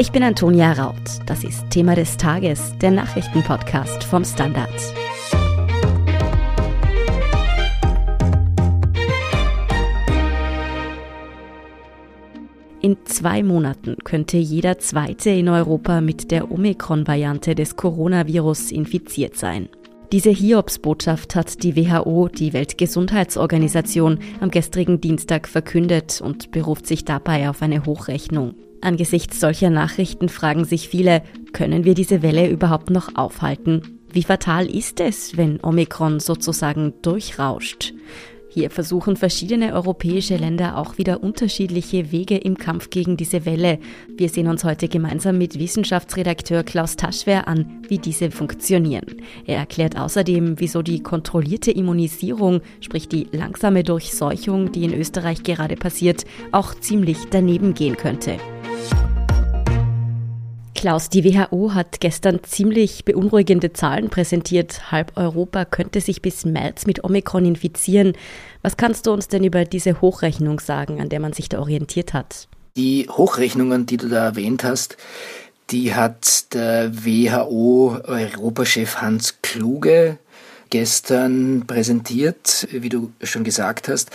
Ich bin Antonia Raut. Das ist Thema des Tages, der Nachrichtenpodcast vom Standard. In zwei Monaten könnte jeder Zweite in Europa mit der Omikron-Variante des Coronavirus infiziert sein. Diese Hiobsbotschaft hat die WHO, die Weltgesundheitsorganisation, am gestrigen Dienstag verkündet und beruft sich dabei auf eine Hochrechnung. Angesichts solcher Nachrichten fragen sich viele, können wir diese Welle überhaupt noch aufhalten? Wie fatal ist es, wenn Omikron sozusagen durchrauscht? Hier versuchen verschiedene europäische Länder auch wieder unterschiedliche Wege im Kampf gegen diese Welle. Wir sehen uns heute gemeinsam mit Wissenschaftsredakteur Klaus Taschwer an, wie diese funktionieren. Er erklärt außerdem, wieso die kontrollierte Immunisierung, sprich die langsame Durchseuchung, die in Österreich gerade passiert, auch ziemlich daneben gehen könnte. Klaus, die WHO hat gestern ziemlich beunruhigende Zahlen präsentiert. Halb Europa könnte sich bis März mit Omikron infizieren. Was kannst du uns denn über diese Hochrechnung sagen, an der man sich da orientiert hat? Die Hochrechnungen, die du da erwähnt hast, die hat der WHO-Europachef Hans Kluge gestern präsentiert, wie du schon gesagt hast.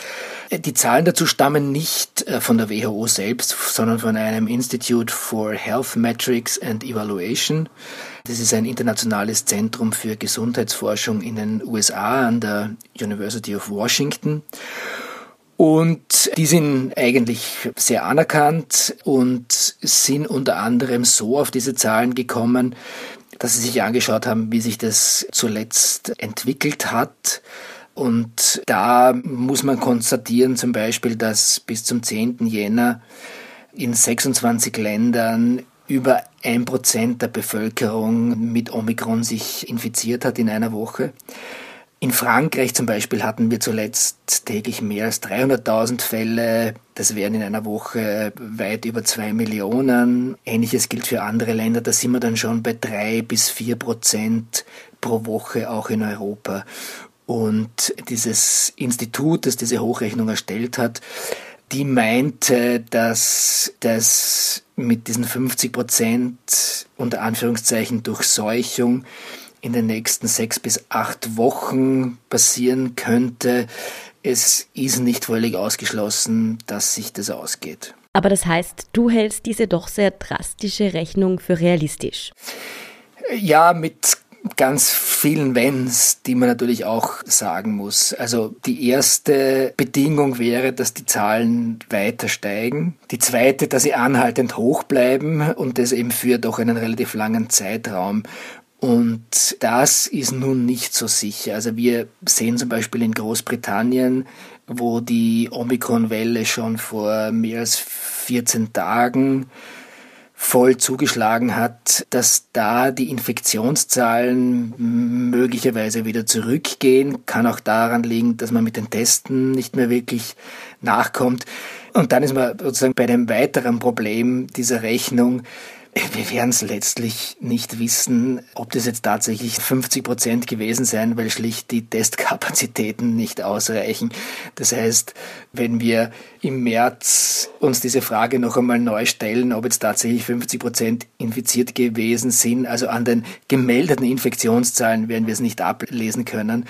Die Zahlen dazu stammen nicht äh, von der WHO selbst, sondern von einem Institute for Health Metrics and Evaluation. Das ist ein internationales Zentrum für Gesundheitsforschung in den USA an der University of Washington. Und die sind eigentlich sehr anerkannt und sind unter anderem so auf diese Zahlen gekommen, dass sie sich angeschaut haben, wie sich das zuletzt entwickelt hat. Und da muss man konstatieren zum Beispiel, dass bis zum 10. Jänner in 26 Ländern über ein Prozent der Bevölkerung mit Omikron sich infiziert hat in einer Woche. In Frankreich zum Beispiel hatten wir zuletzt täglich mehr als 300.000 Fälle. Das wären in einer Woche weit über zwei Millionen. Ähnliches gilt für andere Länder. Da sind wir dann schon bei drei bis vier Prozent pro Woche auch in Europa. Und dieses Institut, das diese Hochrechnung erstellt hat, die meinte, dass das mit diesen 50 Prozent unter Anführungszeichen Durchseuchung in den nächsten sechs bis acht Wochen passieren könnte. Es ist nicht völlig ausgeschlossen, dass sich das ausgeht. Aber das heißt, du hältst diese doch sehr drastische Rechnung für realistisch. Ja, mit ganz vielen Wenns, die man natürlich auch sagen muss. Also die erste Bedingung wäre, dass die Zahlen weiter steigen. Die zweite, dass sie anhaltend hoch bleiben und das eben für doch einen relativ langen Zeitraum. Und das ist nun nicht so sicher. Also wir sehen zum Beispiel in Großbritannien, wo die Omikron-Welle schon vor mehr als 14 Tagen voll zugeschlagen hat, dass da die Infektionszahlen möglicherweise wieder zurückgehen. Kann auch daran liegen, dass man mit den Testen nicht mehr wirklich nachkommt. Und dann ist man sozusagen bei dem weiteren Problem dieser Rechnung, wir werden es letztlich nicht wissen, ob das jetzt tatsächlich 50 Prozent gewesen sein, weil schlicht die Testkapazitäten nicht ausreichen. Das heißt, wenn wir im März uns diese Frage noch einmal neu stellen, ob jetzt tatsächlich 50 Prozent infiziert gewesen sind, also an den gemeldeten Infektionszahlen werden wir es nicht ablesen können.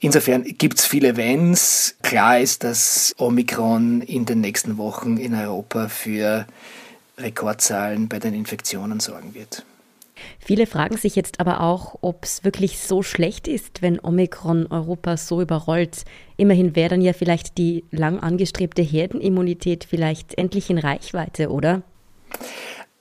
Insofern gibt es viele Wenns. Klar ist, dass Omikron in den nächsten Wochen in Europa für Rekordzahlen bei den Infektionen sorgen wird. Viele fragen sich jetzt aber auch, ob es wirklich so schlecht ist, wenn Omikron Europa so überrollt. Immerhin wäre dann ja vielleicht die lang angestrebte Herdenimmunität vielleicht endlich in Reichweite, oder?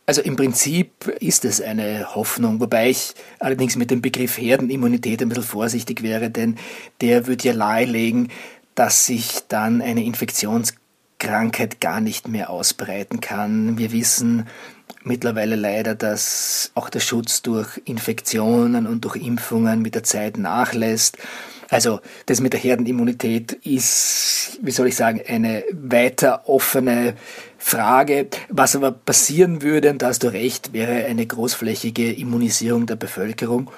Also im Prinzip ist es eine Hoffnung, wobei ich allerdings mit dem Begriff Herdenimmunität ein bisschen vorsichtig wäre, denn der würde ja nahelegen, dass sich dann eine Infektions Krankheit gar nicht mehr ausbreiten kann. Wir wissen mittlerweile leider, dass auch der Schutz durch Infektionen und durch Impfungen mit der Zeit nachlässt. Also das mit der Herdenimmunität ist, wie soll ich sagen, eine weiter offene Frage. Was aber passieren würde, und da hast du recht, wäre eine großflächige Immunisierung der Bevölkerung.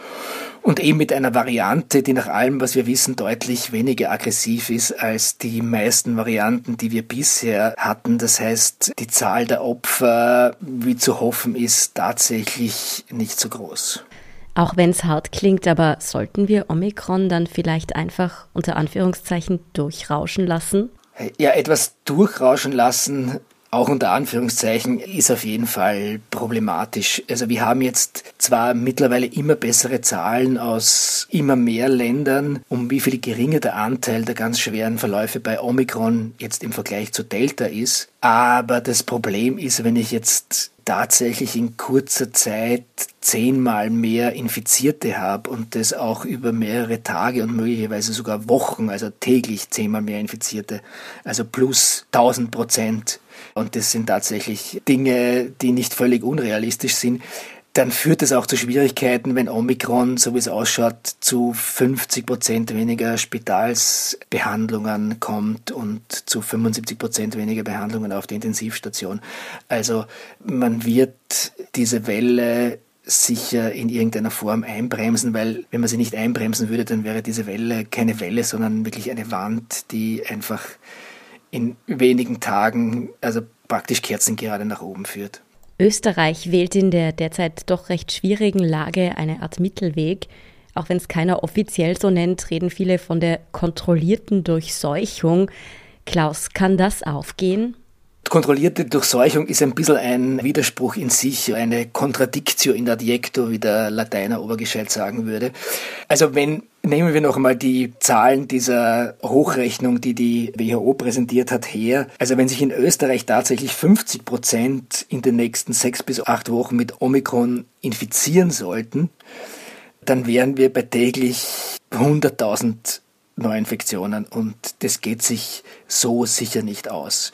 und eben mit einer Variante, die nach allem, was wir wissen, deutlich weniger aggressiv ist als die meisten Varianten, die wir bisher hatten. Das heißt, die Zahl der Opfer, wie zu hoffen ist, tatsächlich nicht so groß. Auch wenn es hart klingt, aber sollten wir Omikron dann vielleicht einfach unter Anführungszeichen durchrauschen lassen? Ja, etwas durchrauschen lassen auch unter Anführungszeichen, ist auf jeden Fall problematisch. Also wir haben jetzt zwar mittlerweile immer bessere Zahlen aus immer mehr Ländern, um wie viel geringer der Anteil der ganz schweren Verläufe bei Omikron jetzt im Vergleich zu Delta ist. Aber das Problem ist, wenn ich jetzt tatsächlich in kurzer Zeit zehnmal mehr Infizierte habe und das auch über mehrere Tage und möglicherweise sogar Wochen, also täglich zehnmal mehr Infizierte, also plus 1000 Prozent. Und das sind tatsächlich Dinge, die nicht völlig unrealistisch sind dann führt es auch zu Schwierigkeiten, wenn Omikron, so wie es ausschaut, zu 50 Prozent weniger Spitalsbehandlungen kommt und zu 75 Prozent weniger Behandlungen auf der Intensivstation. Also man wird diese Welle sicher in irgendeiner Form einbremsen, weil wenn man sie nicht einbremsen würde, dann wäre diese Welle keine Welle, sondern wirklich eine Wand, die einfach in wenigen Tagen, also praktisch Kerzen gerade nach oben führt. Österreich wählt in der derzeit doch recht schwierigen Lage eine Art Mittelweg. Auch wenn es keiner offiziell so nennt, reden viele von der kontrollierten Durchseuchung. Klaus, kann das aufgehen? Kontrollierte Durchseuchung ist ein bisschen ein Widerspruch in sich, eine Contradictio in adjecto, wie der Lateiner Obergescheit sagen würde. Also wenn Nehmen wir noch einmal die Zahlen dieser Hochrechnung, die die WHO präsentiert hat, her. Also wenn sich in Österreich tatsächlich 50 Prozent in den nächsten sechs bis acht Wochen mit Omikron infizieren sollten, dann wären wir bei täglich 100.000 Neuinfektionen und das geht sich so sicher nicht aus.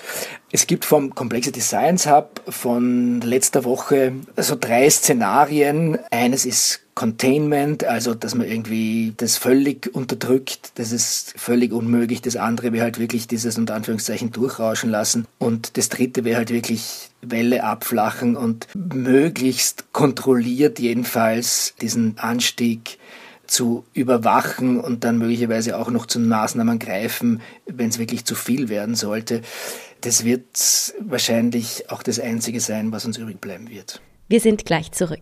Es gibt vom Complexity Science Hub von letzter Woche so drei Szenarien. Eines ist Containment, also dass man irgendwie das völlig unterdrückt, das ist völlig unmöglich. Das andere wäre halt wirklich dieses unter Anführungszeichen durchrauschen lassen. Und das dritte wäre halt wirklich Welle abflachen und möglichst kontrolliert jedenfalls diesen Anstieg zu überwachen und dann möglicherweise auch noch zu Maßnahmen greifen, wenn es wirklich zu viel werden sollte. Das wird wahrscheinlich auch das Einzige sein, was uns übrig bleiben wird. Wir sind gleich zurück.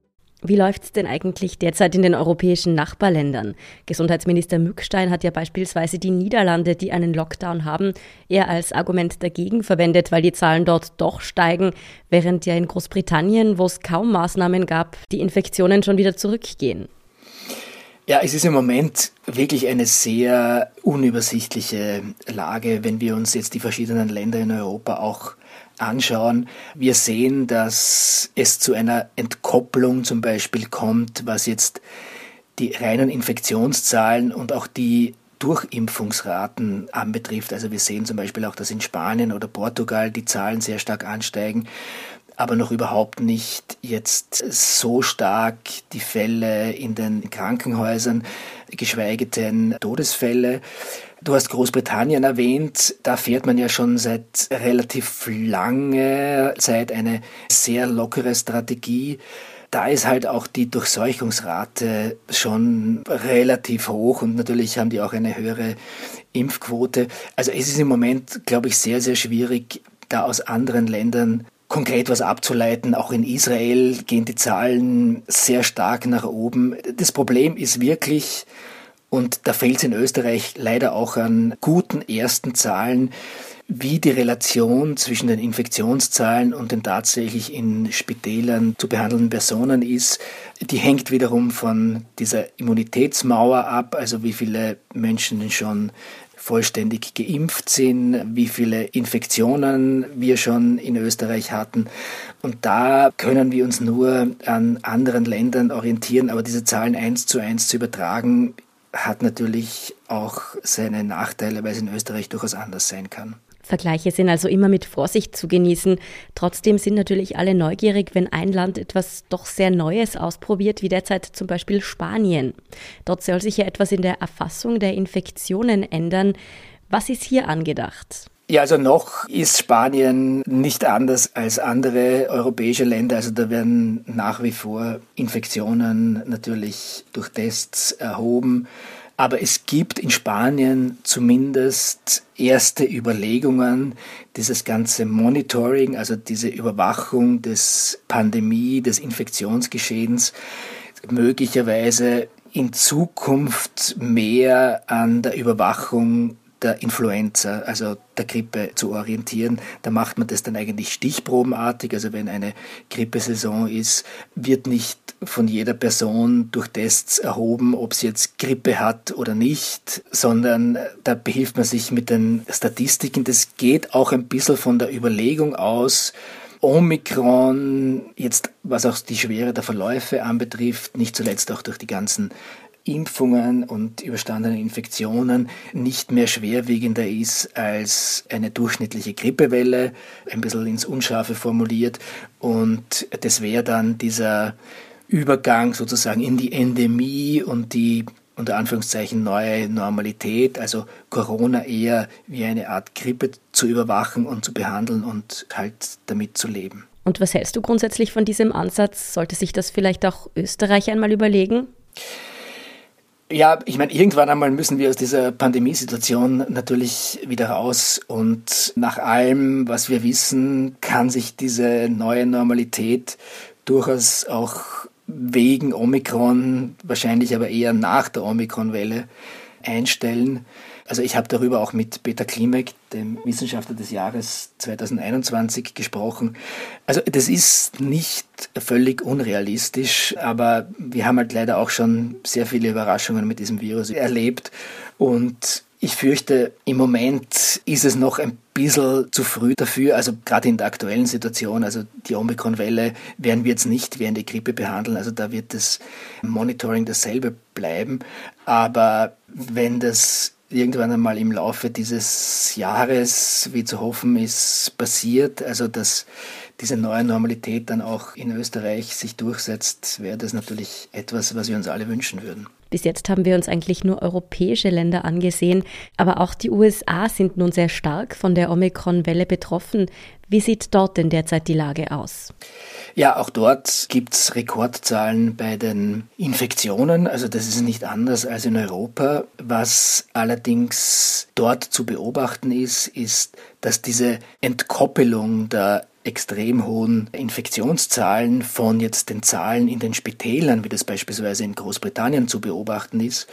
Wie läuft es denn eigentlich derzeit in den europäischen Nachbarländern? Gesundheitsminister Mückstein hat ja beispielsweise die Niederlande, die einen Lockdown haben, eher als Argument dagegen verwendet, weil die Zahlen dort doch steigen, während ja in Großbritannien, wo es kaum Maßnahmen gab, die Infektionen schon wieder zurückgehen. Ja, es ist im Moment wirklich eine sehr unübersichtliche Lage, wenn wir uns jetzt die verschiedenen Länder in Europa auch anschauen. Wir sehen, dass es zu einer Entkopplung zum Beispiel kommt, was jetzt die reinen Infektionszahlen und auch die Durchimpfungsraten anbetrifft. Also wir sehen zum Beispiel auch, dass in Spanien oder Portugal die Zahlen sehr stark ansteigen, aber noch überhaupt nicht jetzt so stark die Fälle in den Krankenhäusern, geschweige denn Todesfälle. Du hast Großbritannien erwähnt. Da fährt man ja schon seit relativ lange Zeit eine sehr lockere Strategie. Da ist halt auch die Durchseuchungsrate schon relativ hoch und natürlich haben die auch eine höhere Impfquote. Also es ist im Moment, glaube ich, sehr, sehr schwierig, da aus anderen Ländern konkret was abzuleiten. Auch in Israel gehen die Zahlen sehr stark nach oben. Das Problem ist wirklich, und da fehlt es in Österreich leider auch an guten ersten Zahlen, wie die Relation zwischen den Infektionszahlen und den tatsächlich in Spitälern zu behandelnden Personen ist. Die hängt wiederum von dieser Immunitätsmauer ab, also wie viele Menschen schon vollständig geimpft sind, wie viele Infektionen wir schon in Österreich hatten. Und da können wir uns nur an anderen Ländern orientieren, aber diese Zahlen eins zu eins zu übertragen, hat natürlich auch seine Nachteile, weil es in Österreich durchaus anders sein kann. Vergleiche sind also immer mit Vorsicht zu genießen. Trotzdem sind natürlich alle neugierig, wenn ein Land etwas doch sehr Neues ausprobiert, wie derzeit zum Beispiel Spanien. Dort soll sich ja etwas in der Erfassung der Infektionen ändern. Was ist hier angedacht? Ja, also noch ist Spanien nicht anders als andere europäische Länder. Also da werden nach wie vor Infektionen natürlich durch Tests erhoben. Aber es gibt in Spanien zumindest erste Überlegungen, dieses ganze Monitoring, also diese Überwachung des Pandemie, des Infektionsgeschehens, möglicherweise in Zukunft mehr an der Überwachung der Influenza, also der Grippe zu orientieren. Da macht man das dann eigentlich stichprobenartig. Also wenn eine Grippesaison ist, wird nicht von jeder Person durch Tests erhoben, ob sie jetzt Grippe hat oder nicht, sondern da behilft man sich mit den Statistiken. Das geht auch ein bisschen von der Überlegung aus, Omikron, jetzt was auch die Schwere der Verläufe anbetrifft, nicht zuletzt auch durch die ganzen Impfungen und überstandene Infektionen nicht mehr schwerwiegender ist als eine durchschnittliche Grippewelle, ein bisschen ins Unscharfe formuliert. Und das wäre dann dieser Übergang sozusagen in die Endemie und die unter Anführungszeichen neue Normalität, also Corona eher wie eine Art Grippe zu überwachen und zu behandeln und halt damit zu leben. Und was hältst du grundsätzlich von diesem Ansatz? Sollte sich das vielleicht auch Österreich einmal überlegen? Ja, ich meine, irgendwann einmal müssen wir aus dieser Pandemiesituation natürlich wieder raus. Und nach allem, was wir wissen, kann sich diese neue Normalität durchaus auch wegen Omikron, wahrscheinlich aber eher nach der Omikron-Welle einstellen. Also ich habe darüber auch mit Peter Klimek, dem Wissenschaftler des Jahres 2021, gesprochen. Also das ist nicht völlig unrealistisch, aber wir haben halt leider auch schon sehr viele Überraschungen mit diesem Virus erlebt. Und ich fürchte, im Moment ist es noch ein bisschen zu früh dafür, also gerade in der aktuellen Situation, also die Omikron-Welle werden wir jetzt nicht wie eine Grippe behandeln, also da wird das Monitoring dasselbe bleiben, aber wenn das irgendwann einmal im Laufe dieses Jahres, wie zu hoffen ist, passiert, also dass diese neue Normalität dann auch in Österreich sich durchsetzt, wäre das natürlich etwas, was wir uns alle wünschen würden. Bis jetzt haben wir uns eigentlich nur europäische Länder angesehen, aber auch die USA sind nun sehr stark von der Omikron-Welle betroffen. Wie sieht dort denn derzeit die Lage aus? Ja, auch dort gibt es Rekordzahlen bei den Infektionen. Also das ist nicht anders als in Europa. Was allerdings dort zu beobachten ist, ist, dass diese Entkoppelung der extrem hohen Infektionszahlen von jetzt den Zahlen in den Spitälern, wie das beispielsweise in Großbritannien zu beobachten ist,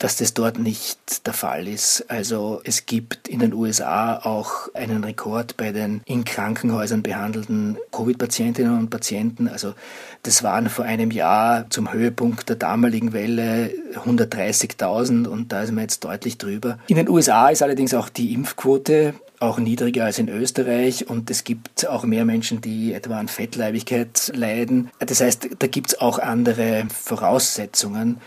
dass das dort nicht der Fall ist. Also es gibt in den USA auch einen Rekord bei den in Krankenhäusern behandelten Covid-Patientinnen und Patienten. Also das waren vor einem Jahr zum Höhepunkt der damaligen Welle 130.000 und da ist man jetzt deutlich drüber. In den USA ist allerdings auch die Impfquote auch niedriger als in Österreich und es gibt auch mehr Menschen, die etwa an Fettleibigkeit leiden. Das heißt, da gibt es auch andere Voraussetzungen.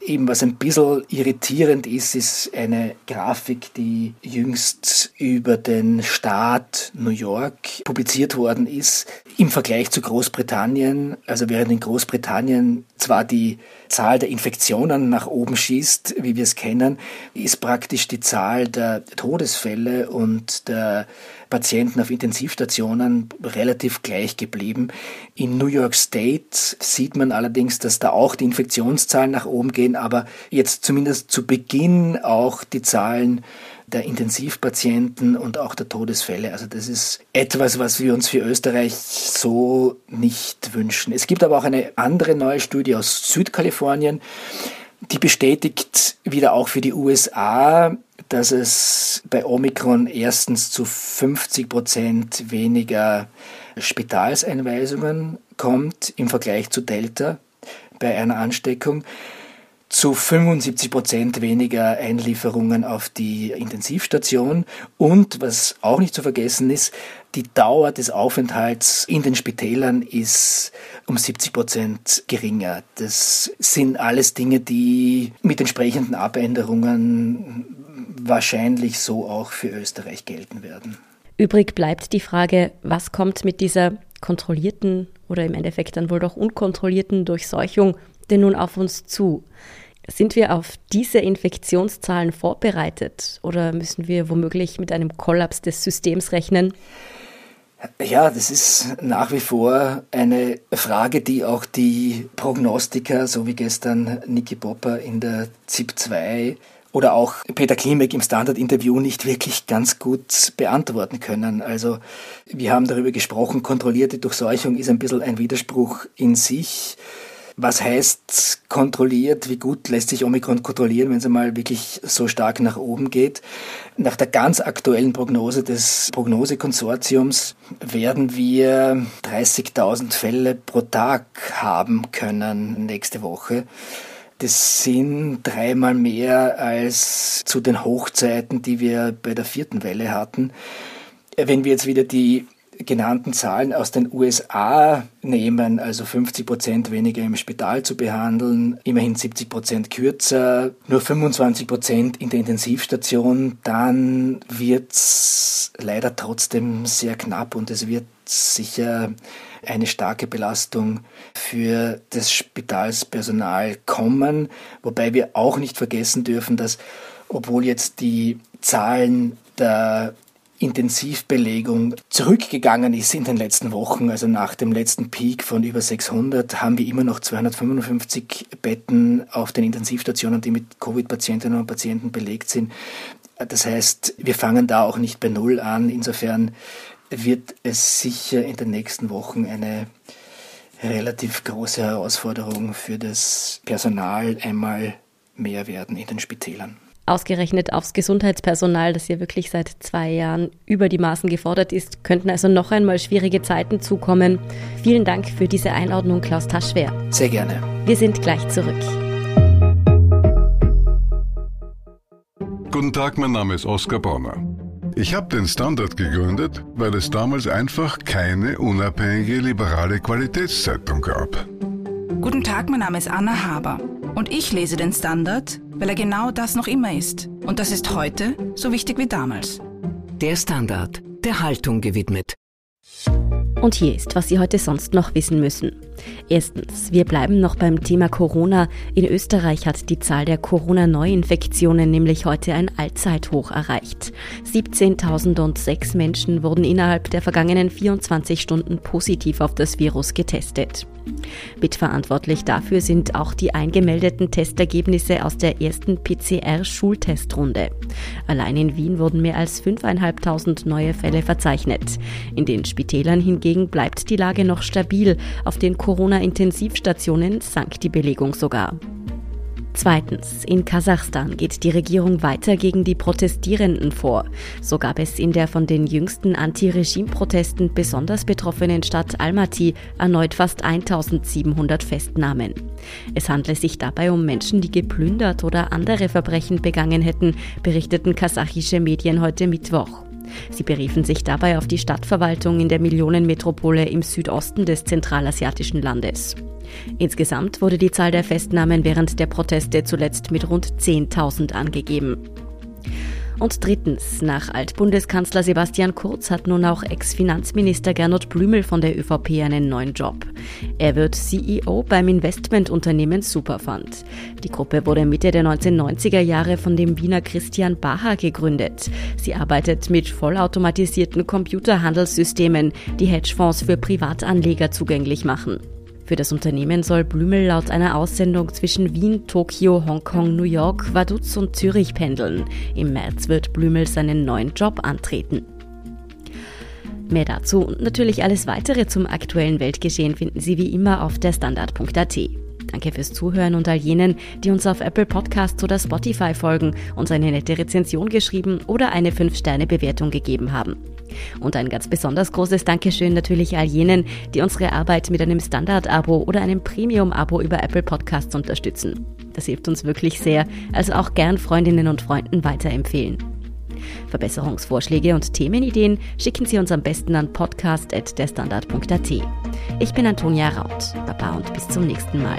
Eben was ein bisschen irritierend ist, ist eine Grafik, die jüngst über den Staat New York publiziert worden ist im Vergleich zu Großbritannien. Also während in Großbritannien zwar die Zahl der Infektionen nach oben schießt, wie wir es kennen, ist praktisch die Zahl der Todesfälle und der Patienten auf Intensivstationen relativ gleich geblieben. In New York State sieht man allerdings, dass da auch die Infektionszahlen nach oben gehen, aber jetzt zumindest zu Beginn auch die Zahlen der Intensivpatienten und auch der Todesfälle. Also das ist etwas, was wir uns für Österreich so nicht wünschen. Es gibt aber auch eine andere neue Studie aus Südkalifornien, die bestätigt wieder auch für die USA, dass es bei Omikron erstens zu 50 Prozent weniger Spitalseinweisungen kommt im Vergleich zu Delta bei einer Ansteckung zu 75 Prozent weniger Einlieferungen auf die Intensivstation und was auch nicht zu vergessen ist, die Dauer des Aufenthalts in den Spitälern ist um 70 Prozent geringer. Das sind alles Dinge, die mit entsprechenden Abänderungen wahrscheinlich so auch für Österreich gelten werden. Übrig bleibt die Frage, was kommt mit dieser kontrollierten oder im Endeffekt dann wohl doch unkontrollierten Durchseuchung denn nun auf uns zu? Sind wir auf diese Infektionszahlen vorbereitet oder müssen wir womöglich mit einem Kollaps des Systems rechnen? Ja, das ist nach wie vor eine Frage, die auch die Prognostiker, so wie gestern Niki Popper in der ZIP 2 oder auch Peter Klimek im Standard-Interview nicht wirklich ganz gut beantworten können. Also wir haben darüber gesprochen, kontrollierte Durchseuchung ist ein bisschen ein Widerspruch in sich. Was heißt kontrolliert? Wie gut lässt sich Omikron kontrollieren, wenn es einmal wirklich so stark nach oben geht? Nach der ganz aktuellen Prognose des Prognosekonsortiums werden wir 30.000 Fälle pro Tag haben können nächste Woche. Das sind dreimal mehr als zu den Hochzeiten, die wir bei der vierten Welle hatten. Wenn wir jetzt wieder die genannten Zahlen aus den USA nehmen, also 50 Prozent weniger im Spital zu behandeln, immerhin 70 Prozent kürzer, nur 25 Prozent in der Intensivstation, dann wird's leider trotzdem sehr knapp und es wird sicher eine starke Belastung für das Spitalspersonal kommen, wobei wir auch nicht vergessen dürfen, dass obwohl jetzt die Zahlen der Intensivbelegung zurückgegangen ist in den letzten Wochen, also nach dem letzten Peak von über 600, haben wir immer noch 255 Betten auf den Intensivstationen, die mit Covid-Patientinnen und Patienten belegt sind. Das heißt, wir fangen da auch nicht bei Null an. Insofern wird es sicher in den nächsten Wochen eine relativ große Herausforderung für das Personal einmal mehr werden in den Spitälern ausgerechnet aufs Gesundheitspersonal, das hier wirklich seit zwei Jahren über die Maßen gefordert ist, könnten also noch einmal schwierige Zeiten zukommen. Vielen Dank für diese Einordnung, Klaus Taschwer. Sehr gerne. Wir sind gleich zurück. Guten Tag, mein Name ist Oskar Bonner. Ich habe den Standard gegründet, weil es damals einfach keine unabhängige liberale Qualitätszeitung gab. Guten Tag, mein Name ist Anna Haber und ich lese den Standard, weil er genau das noch immer ist. Und das ist heute so wichtig wie damals. Der Standard, der Haltung gewidmet. Und hier ist, was Sie heute sonst noch wissen müssen. Erstens, wir bleiben noch beim Thema Corona. In Österreich hat die Zahl der Corona-Neuinfektionen nämlich heute ein Allzeithoch erreicht. 17.006 Menschen wurden innerhalb der vergangenen 24 Stunden positiv auf das Virus getestet. Mitverantwortlich dafür sind auch die eingemeldeten Testergebnisse aus der ersten PCR-Schultestrunde. Allein in Wien wurden mehr als 5.500 neue Fälle verzeichnet. In den Spitälern hingegen bleibt die Lage noch stabil. Auf den Corona-Intensivstationen sank die Belegung sogar. Zweitens, in Kasachstan geht die Regierung weiter gegen die Protestierenden vor. So gab es in der von den jüngsten Anti-Regime-Protesten besonders betroffenen Stadt Almaty erneut fast 1700 Festnahmen. Es handle sich dabei um Menschen, die geplündert oder andere Verbrechen begangen hätten, berichteten kasachische Medien heute Mittwoch. Sie beriefen sich dabei auf die Stadtverwaltung in der Millionenmetropole im Südosten des zentralasiatischen Landes. Insgesamt wurde die Zahl der Festnahmen während der Proteste zuletzt mit rund 10.000 angegeben. Und drittens, nach Altbundeskanzler Sebastian Kurz hat nun auch Ex-Finanzminister Gernot Blümel von der ÖVP einen neuen Job. Er wird CEO beim Investmentunternehmen Superfund. Die Gruppe wurde Mitte der 1990er Jahre von dem Wiener Christian Baha gegründet. Sie arbeitet mit vollautomatisierten Computerhandelssystemen, die Hedgefonds für Privatanleger zugänglich machen. Für das Unternehmen soll Blümel laut einer Aussendung zwischen Wien, Tokio, Hongkong, New York, Vaduz und Zürich pendeln. Im März wird Blümel seinen neuen Job antreten. Mehr dazu und natürlich alles weitere zum aktuellen Weltgeschehen finden Sie wie immer auf der Standard.at. Danke fürs Zuhören und all jenen, die uns auf Apple Podcasts oder Spotify folgen, uns eine nette Rezension geschrieben oder eine 5-Sterne-Bewertung gegeben haben. Und ein ganz besonders großes Dankeschön natürlich all jenen, die unsere Arbeit mit einem Standard-Abo oder einem Premium-Abo über Apple Podcasts unterstützen. Das hilft uns wirklich sehr, also auch gern Freundinnen und Freunden weiterempfehlen. Verbesserungsvorschläge und Themenideen schicken Sie uns am besten an podcast.derstandard.at. Ich bin Antonia Raut. Baba und bis zum nächsten Mal.